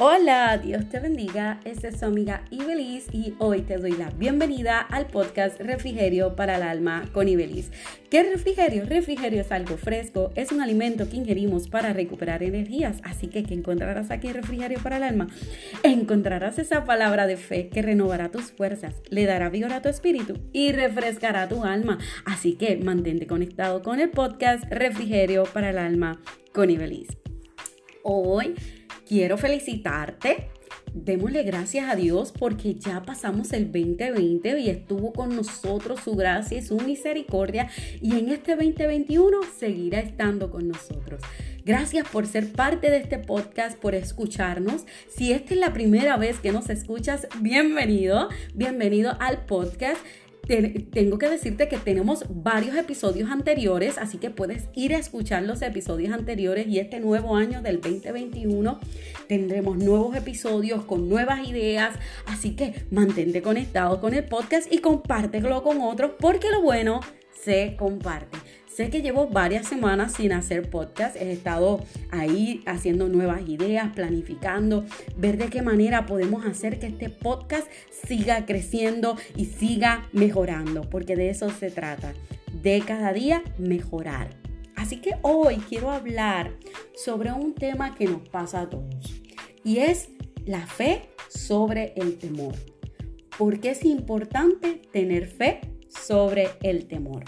Hola, Dios te bendiga. Esta es su amiga Ibelis y hoy te doy la bienvenida al podcast Refrigerio para el Alma con Ibelis. ¿Qué refrigerio? Refrigerio es algo fresco, es un alimento que ingerimos para recuperar energías. Así que, ¿qué encontrarás aquí Refrigerio para el Alma? Encontrarás esa palabra de fe que renovará tus fuerzas, le dará vigor a tu espíritu y refrescará tu alma. Así que mantente conectado con el podcast Refrigerio para el Alma con Ibelis. Hoy quiero felicitarte. Démosle gracias a Dios porque ya pasamos el 2020 y estuvo con nosotros su gracia y su misericordia y en este 2021 seguirá estando con nosotros. Gracias por ser parte de este podcast, por escucharnos. Si esta es la primera vez que nos escuchas, bienvenido, bienvenido al podcast tengo que decirte que tenemos varios episodios anteriores, así que puedes ir a escuchar los episodios anteriores y este nuevo año del 2021 tendremos nuevos episodios con nuevas ideas, así que mantente conectado con el podcast y compártelo con otros porque lo bueno se comparte. Sé que llevo varias semanas sin hacer podcast, he estado ahí haciendo nuevas ideas, planificando, ver de qué manera podemos hacer que este podcast siga creciendo y siga mejorando, porque de eso se trata, de cada día mejorar. Así que hoy quiero hablar sobre un tema que nos pasa a todos y es la fe sobre el temor. ¿Por qué es importante tener fe sobre el temor?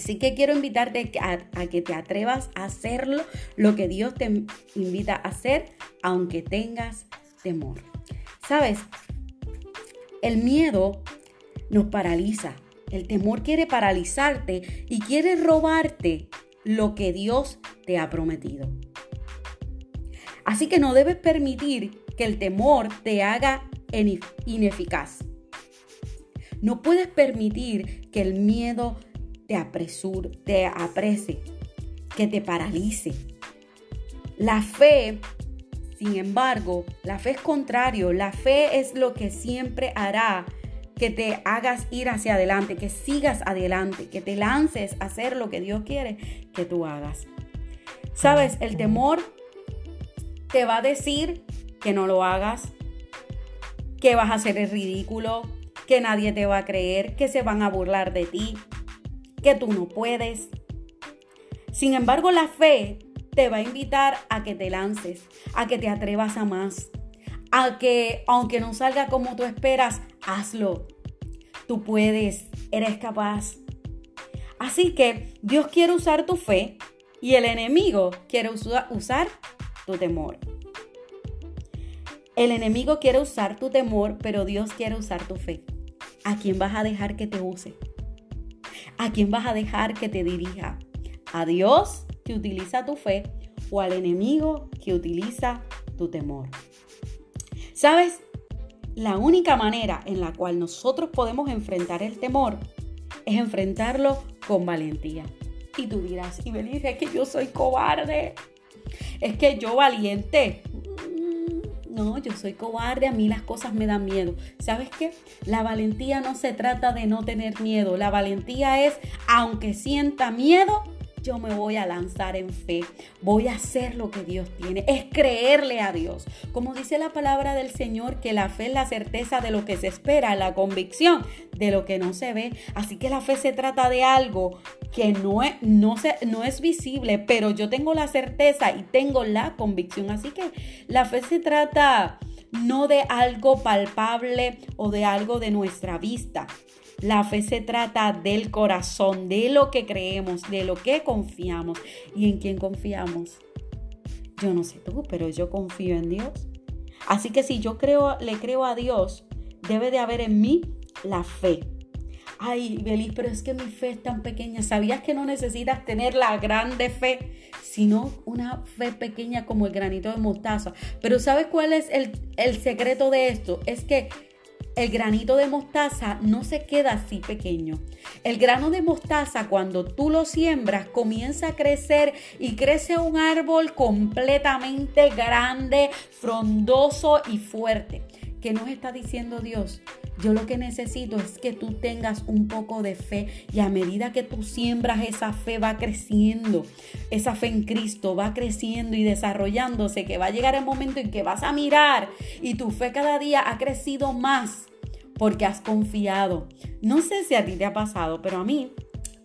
Así que quiero invitarte a, que te atrevas a hacerlo, lo que Dios te invita a hacer, aunque tengas temor. Sabes, el miedo nos paraliza. El temor quiere paralizarte y quiere robarte lo que Dios te ha prometido. Así que no debes permitir que el temor te haga ineficaz. No puedes permitir que el miedo te apresure, te aprese, que te paralice. La fe, sin embargo, la fe es contrario. La fe es lo que siempre hará que te hagas ir hacia adelante, que sigas adelante, que te lances a hacer lo que Dios quiere que tú hagas. Sabes, el temor te va a decir que no lo hagas, que vas a hacer el ridículo, que nadie te va a creer, que se van a burlar de ti, que tú no puedes. Sin embargo, la fe te va a invitar a que te lances, a que te atrevas a más, a que aunque no salga como tú esperas, hazlo. Tú puedes, eres capaz. Así que Dios quiere usar tu fe y el enemigo quiere usar tu temor. El enemigo quiere usar tu temor, pero Dios quiere usar tu fe. ¿A quién vas a dejar que te use? ¿A quién vas a dejar que te dirija? ¿A Dios que utiliza tu fe o al enemigo que utiliza tu temor? ¿Sabes? La única manera en la cual nosotros podemos enfrentar el temor es enfrentarlo con valentía. Y tú dirás, y me dices que yo soy cobarde. Es que yo valiente. No, yo soy cobarde, a mí las cosas me dan miedo. ¿Sabes qué? La valentía no se trata de no tener miedo. La valentía es, aunque sienta miedo, yo me voy a lanzar en fe, voy a hacer lo que Dios tiene, es creerle a Dios. Como dice la palabra del Señor, que la fe es la certeza de lo que se espera, la convicción de lo que no se ve. Así que la fe se trata de algo que no es, no, no es visible, pero yo tengo la certeza y tengo la convicción. Así que la fe se trata no de algo palpable o de algo de nuestra vista, la fe se trata del corazón, de lo que creemos, de lo que confiamos y en quién confiamos. Yo no sé tú, pero yo confío en Dios. Así que si yo creo, le creo a Dios, debe de haber en mí la fe. Ay, Belis, pero es que mi fe es tan pequeña. ¿Sabías que no necesitas tener la grande fe, sino una fe pequeña como el granito de mostaza? Pero ¿sabes cuál es el, el secreto de esto? Es que el granito de mostaza no se queda así pequeño. El grano de mostaza cuando tú lo siembras comienza a crecer y crece un árbol completamente grande, frondoso y fuerte. ¿Qué nos está diciendo Dios? Yo lo que necesito es que tú tengas un poco de fe y a medida que tú siembras esa fe va creciendo, esa fe en Cristo va creciendo y desarrollándose, que va a llegar el momento en que vas a mirar y tu fe cada día ha crecido más porque has confiado. No sé si a ti te ha pasado, pero a mí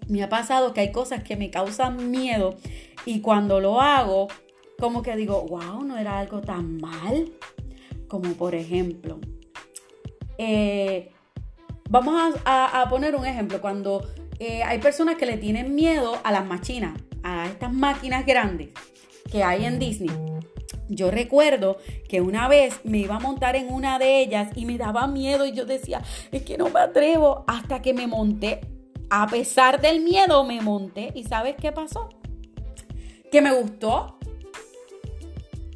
me ha pasado que hay cosas que me causan miedo y cuando lo hago, como que digo, wow, no era algo tan mal. Como por ejemplo, eh, vamos a, poner un ejemplo, cuando eh, hay personas que le tienen miedo a las máquinas, a estas máquinas grandes que hay en Disney. Yo recuerdo que una vez me iba a montar en una de ellas y me daba miedo y yo decía, es que no me atrevo hasta que me monté. A pesar del miedo me monté y ¿sabes qué pasó? Que me gustó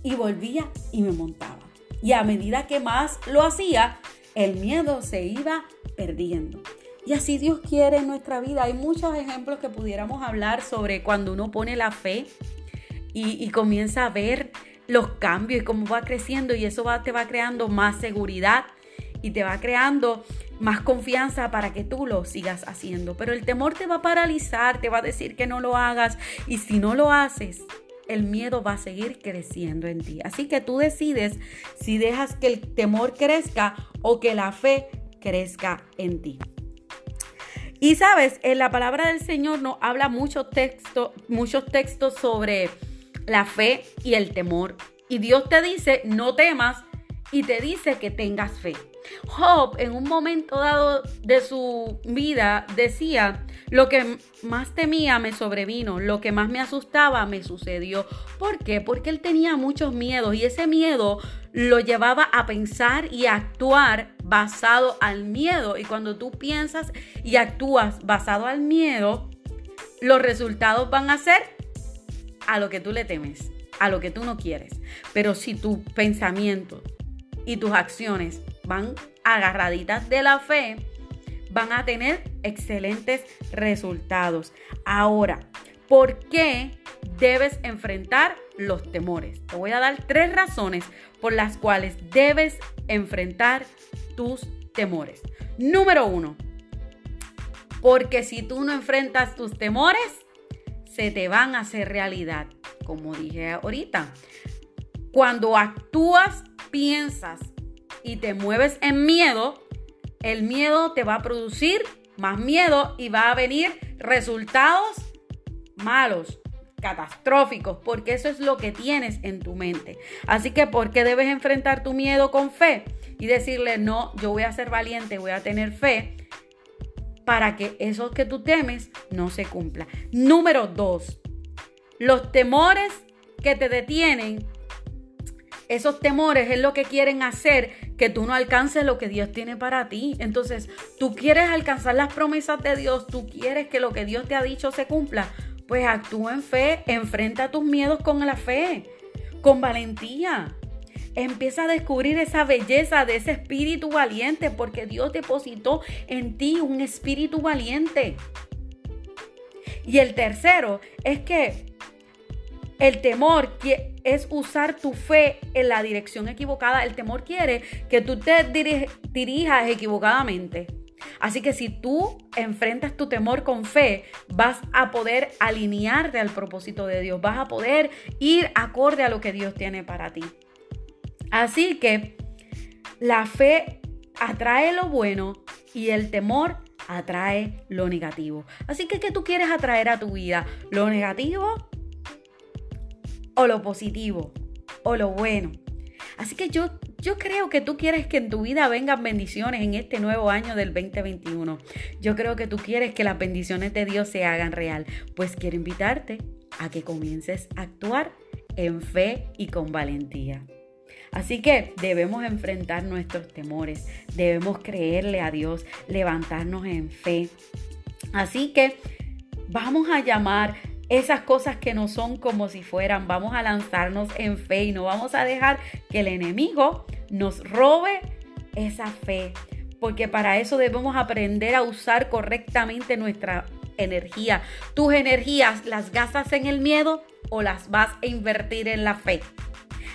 y volvía y me montaba. Y a medida que más lo hacía, el miedo se iba perdiendo. Y así Dios quiere en nuestra vida. Hay muchos ejemplos que pudiéramos hablar sobre cuando uno pone la fe y, comienza a ver los cambios y cómo va creciendo y eso va, te va creando más seguridad y te va creando más confianza para que tú lo sigas haciendo. Pero el temor te va a paralizar, te va a decir que no lo hagas y si no lo haces, el miedo va a seguir creciendo en ti. Así que tú decides si dejas que el temor crezca o que la fe crezca en ti. Y sabes, en la palabra del Señor nos habla muchos textos, sobre la fe y el temor. Y Dios te dice, no temas, y te dice que tengas fe. Job en un momento dado de su vida decía, lo que más temía me sobrevino, lo que más me asustaba me sucedió. ¿Por qué? Porque él tenía muchos miedos y ese miedo lo llevaba a pensar y actuar basado al miedo. Y cuando tú piensas y actúas basado al miedo, los resultados van a ser a lo que tú le temes, a lo que tú no quieres. Pero si tu pensamiento y tus acciones van agarraditas de la fe, van a tener excelentes resultados. Ahora, ¿por qué debes enfrentar los temores? Te voy a dar tres razones por las cuales debes enfrentar tus temores. Número uno, porque si tú no enfrentas tus temores, se te van a hacer realidad. Como dije ahorita, cuando actúas, piensas y te mueves en miedo, el miedo te va a producir más miedo y va a venir resultados malos, catastróficos, porque eso es lo que tienes en tu mente. Así que, ¿por qué debes enfrentar tu miedo con fe? Y decirle, no, yo voy a ser valiente, voy a tener fe para que eso que tú temes no se cumpla. Número dos, los temores que te detienen esos temores es lo que quieren hacer que tú no alcances lo que Dios tiene para ti. Entonces, tú quieres alcanzar las promesas de Dios, tú quieres que lo que Dios te ha dicho se cumpla. Pues actúa en fe, enfrenta tus miedos con la fe, con valentía. Empieza a descubrir esa belleza de ese espíritu valiente, porque Dios depositó en ti un espíritu valiente. Y el tercero es que el temor es usar tu fe en la dirección equivocada. El temor quiere que tú te dirijas equivocadamente. Así que si tú enfrentas tu temor con fe, vas a poder alinearte al propósito de Dios, vas a poder ir acorde a lo que Dios tiene para ti. Así que la fe atrae lo bueno y el temor atrae lo negativo. Así que, ¿qué tú quieres atraer a tu vida? ¿Lo negativo o lo positivo o lo bueno. Así que yo, yo creo que tú quieres que en tu vida vengan bendiciones en este nuevo año del 2021. Yo creo que tú quieres que las bendiciones de Dios se hagan real. Pues quiero invitarte a que comiences a actuar en fe y con valentía. Así que debemos enfrentar nuestros temores, debemos creerle a Dios, levantarnos en fe. Así que vamos a llamar esas cosas que no son como si fueran. Vamos a lanzarnos en fe y no vamos a dejar que el enemigo nos robe esa fe. Porque para eso debemos aprender a usar correctamente nuestra energía. Tus energías las gastas en el miedo o las vas a invertir en la fe.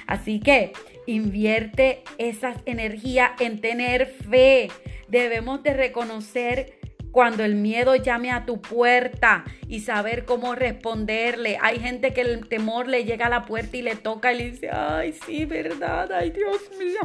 Así que invierte esas energías en tener fe. Debemos de reconocer cuando el miedo llame a tu puerta y saber cómo responderle. Hay gente que el temor le llega a la puerta y le toca y le dice, ay, sí, verdad, ay, Dios mío.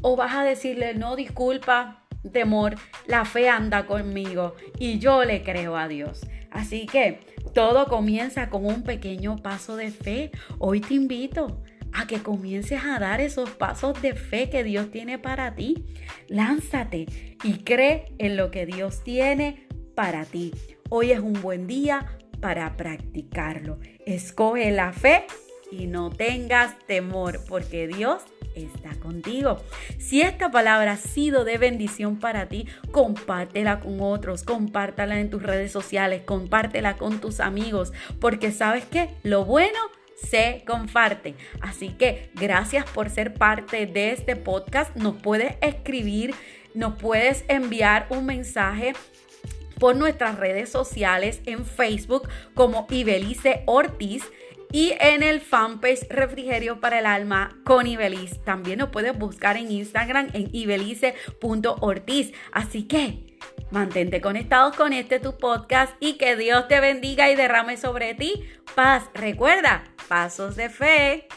O vas a decirle, no, disculpa, temor, la fe anda conmigo y yo le creo a Dios. Así que todo comienza con un pequeño paso de fe. Hoy te invito a que comiences a dar esos pasos de fe que Dios tiene para ti. Lánzate y cree en lo que Dios tiene para ti. Hoy es un buen día para practicarlo. Escoge la fe y no tengas temor porque Dios está contigo. Si esta palabra ha sido de bendición para ti, compártela con otros, compártela en tus redes sociales, compártela con tus amigos, porque sabes que lo bueno se comparte. Así que gracias por ser parte de este podcast. Nos puedes escribir, nos puedes enviar un mensaje por nuestras redes sociales en Facebook como Ibelice Ortiz y en el fanpage Refrigerio para el Alma con Ibelice. También nos puedes buscar en Instagram en ibelice.ortiz. Así que Mantente conectados con este tu podcast y que Dios te bendiga y derrame sobre ti paz. Recuerda, pasos de fe.